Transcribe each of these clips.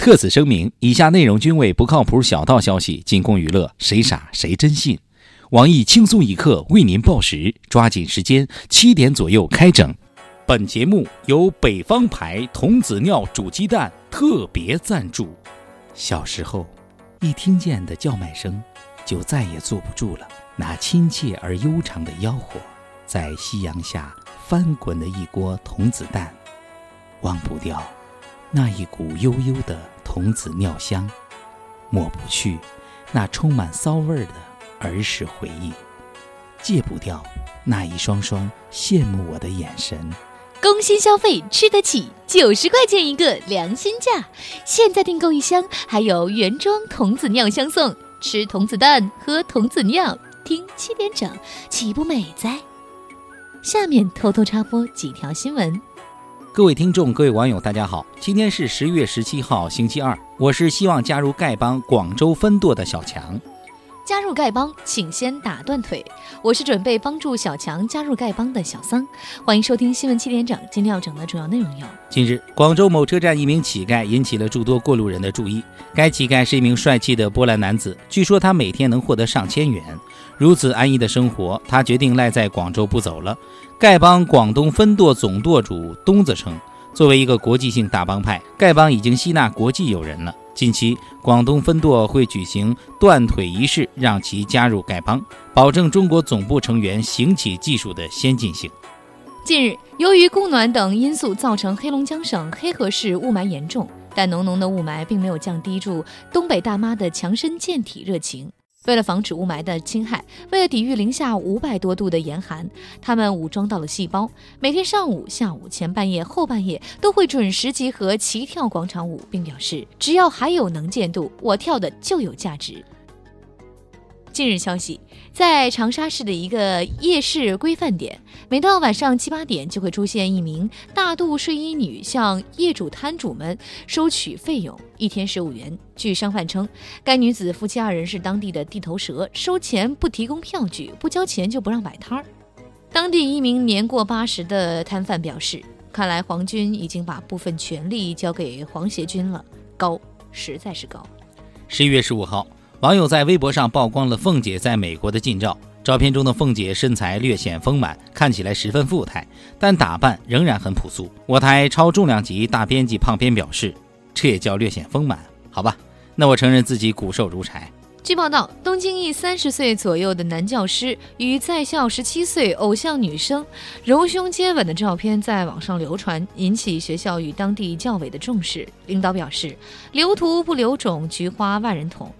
特此声明，以下内容均为不靠谱小道消息，仅供娱乐，谁傻谁真信。网易轻松一刻为您报时，抓紧时间，七点左右开整。本节目由北方牌童子尿煮鸡蛋特别赞助。小时候，一听见的叫卖声，就再也坐不住了。那亲切而悠长的吆喝，在夕阳下翻滚的一锅童子蛋，忘不掉。那一股悠悠的童子尿香，抹不去那充满骚味儿的儿时回忆，戒不掉那一双双羡慕我的眼神。工薪消费吃得起，九十块钱一个良心价。现在订购一箱，还有原装童子尿香送。吃童子蛋，喝童子尿，听七点整，岂不美哉？下面偷偷插播几条新闻。各位听众，各位网友，大家好！今天是十月十七号，星期二。我是希望加入丐帮广州分舵的小强。加入丐帮，请先打断腿。我是准备帮助小强加入丐帮的小桑。欢迎收听新闻七点整。今天要整的主要内容有：近日，广州某车站一名乞丐引起了诸多过路人的注意。该乞丐是一名帅气的波兰男子，据说他每天能获得上千元。如此安逸的生活，他决定赖在广州不走了。丐帮广东分舵总舵主东子称，作为一个国际性大帮派，丐帮已经吸纳国际友人了。近期，广东分舵会举行断腿仪式，让其加入丐帮，保证中国总部成员行乞技术的先进性。近日，由于供暖等因素，造成黑龙江省黑河市雾霾严重，但浓浓的雾霾并没有降低住东北大妈的强身健体热情。为了防止雾霾的侵害，为了抵御零下五百多度的严寒，他们武装到了细胞，每天上午、下午、前半夜、后半夜都会准时集合齐跳广场舞，并表示只要还有能见度，我跳的就有价值。近日消息，在长沙市的一个夜市规范点，每到晚上七八点，就会出现一名大肚睡衣女向业主摊主们收取费用，一天十五元。据商贩称，该女子夫妻二人是当地的地头蛇，收钱不提供票据，不交钱就不让摆摊儿。当地一名年过八十的摊贩表示：“看来皇军已经把部分权力交给皇协军了，高，实在是高。”十一月十五号。网友在微博上曝光了凤姐在美国的近照，照片中的凤姐身材略显丰满，看起来十分富态，但打扮仍然很朴素。我台超重量级大编辑胖编表示：“这也叫略显丰满？好吧，那我承认自己骨瘦如柴。”据报道，东京一三十岁左右的男教师与在校十七岁偶像女生揉胸接吻的照片在网上流传，引起学校与当地教委的重视。领导表示：“留图不留种，菊花万人捅。”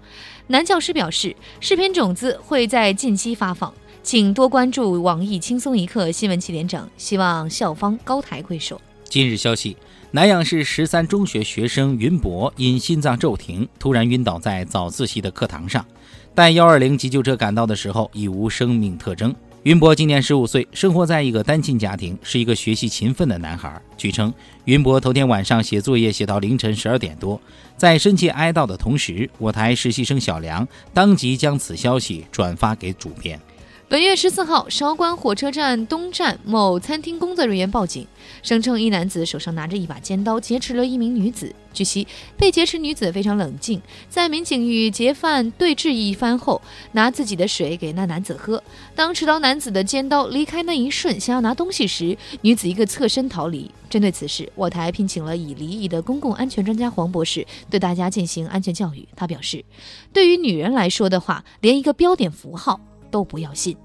男教师表示，视频种子会在近期发放，请多关注网易轻松一刻新闻七点整，希望校方高抬贵手。今日消息，南阳市十三中学学生云博因心脏骤停，突然晕倒在早自习的课堂上，待幺二零急救车赶到的时候，已无生命特征。云博今年十五岁，生活在一个单亲家庭，是一个学习勤奋的男孩。据称，云博头天晚上写作业写到凌晨十二点多，在深切哀悼的同时，我台实习生小梁当即将此消息转发给主编。本月十四号，韶关火车站东站某餐厅工作人员报警，声称一男子手上拿着一把尖刀劫持了一名女子。据悉，被劫持女子非常冷静，在民警与劫犯对峙一番后，拿自己的水给那男子喝。当持刀男子的尖刀离开那一瞬，想要拿东西时，女子一个侧身逃离。针对此事，我台聘请了已离异的公共安全专家黄博士，对大家进行安全教育。他表示，对于女人来说的话，连一个标点符号。都不要信。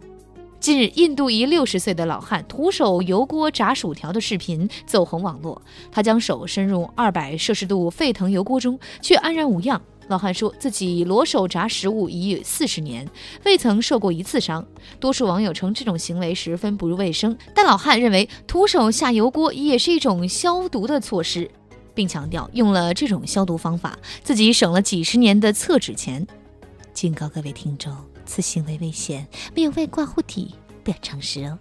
近日，印度一六十岁的老汉徒手油锅炸薯条的视频走红网络。他将手伸入二百摄氏度沸腾油锅中，却安然无恙。老汉说自己裸手炸食物已有四十年，未曾受过一次伤。多数网友称这种行为十分不卫生，但老汉认为徒手下油锅也是一种消毒的措施，并强调用了这种消毒方法，自己省了几十年的厕纸钱。警告各位听众。此行为危险，没有外挂护体，不要尝试哦。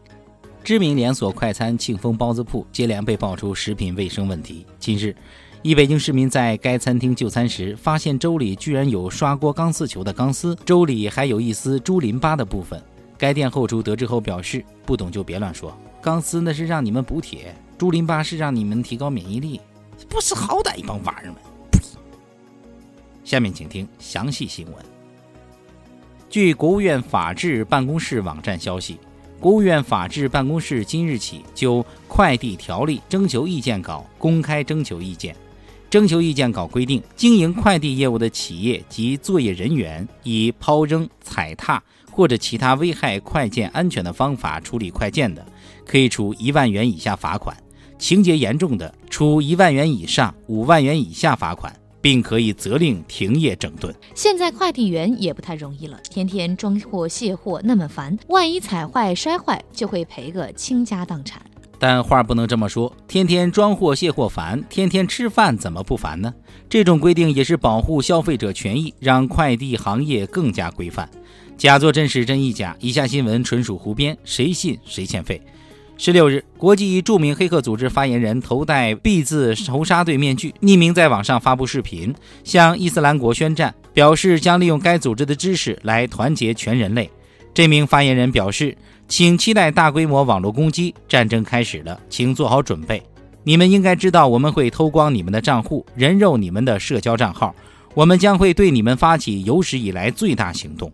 知名连锁快餐庆丰包子铺接连被爆出食品卫生问题。近日，一北京市民在该餐厅就餐时，发现粥里居然有刷锅钢丝球的钢丝，粥里还有一丝猪淋巴的部分。该店后厨得知后表示：“不懂就别乱说，钢丝那是让你们补铁，猪淋巴是让你们提高免疫力，不识好歹一帮娃儿们。”下面请听详细新闻。据国务院法制办公室网站消息，国务院法制办公室今日起就快递条例征求意见稿公开征求意见。征求意见稿规定，经营快递业务的企业及作业人员以抛扔、踩踏或者其他危害快件安全的方法处理快件的，可以处一万元以下罚款；情节严重的，处一万元以上五万元以下罚款。并可以责令停业整顿。现在快递员也不太容易了，天天装货卸货那么烦，万一踩坏摔坏，就会赔个倾家荡产。但话不能这么说，天天装货卸货烦，天天吃饭怎么不烦呢？这种规定也是保护消费者权益，让快递行业更加规范。假作真时真亦假，以下新闻纯属胡编，谁信谁欠费。十六日，国际著名黑客组织发言人头戴 B 字仇杀队面具，匿名在网上发布视频，向伊斯兰国宣战，表示将利用该组织的知识来团结全人类。这名发言人表示：“请期待大规模网络攻击，战争开始了，请做好准备。你们应该知道，我们会偷光你们的账户，人肉你们的社交账号，我们将会对你们发起有史以来最大行动。”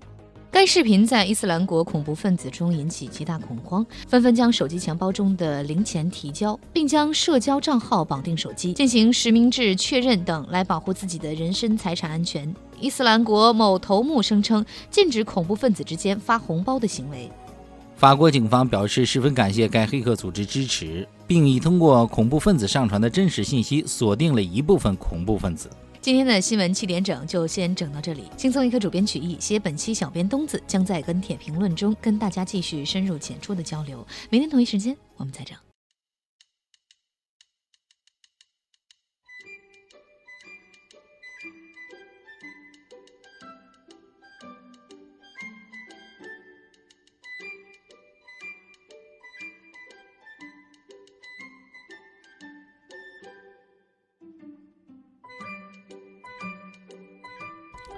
该视频在伊斯兰国恐怖分子中引起极大恐慌，纷纷将手机钱包中的零钱提交，并将社交账号绑定手机，进行实名制确认等，来保护自己的人身财产安全。伊斯兰国某头目声称，禁止恐怖分子之间发红包的行为。法国警方表示十分感谢该黑客组织支持，并已通过恐怖分子上传的真实信息锁定了一部分恐怖分子。今天的新闻七点整就先整到这里。轻松一刻主编曲艺写本期小编东子将在跟帖评论中跟大家继续深入浅出的交流。明天同一时间我们再整。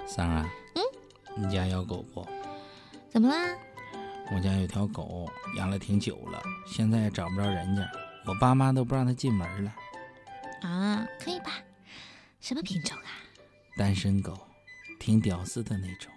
三儿，嗯，你家有狗不？怎么啦？我家有条狗，养了挺久了，现在也找不着人家，我爸妈都不让它进门了。啊，可以吧？什么品种啊？单身狗，挺屌丝的那种。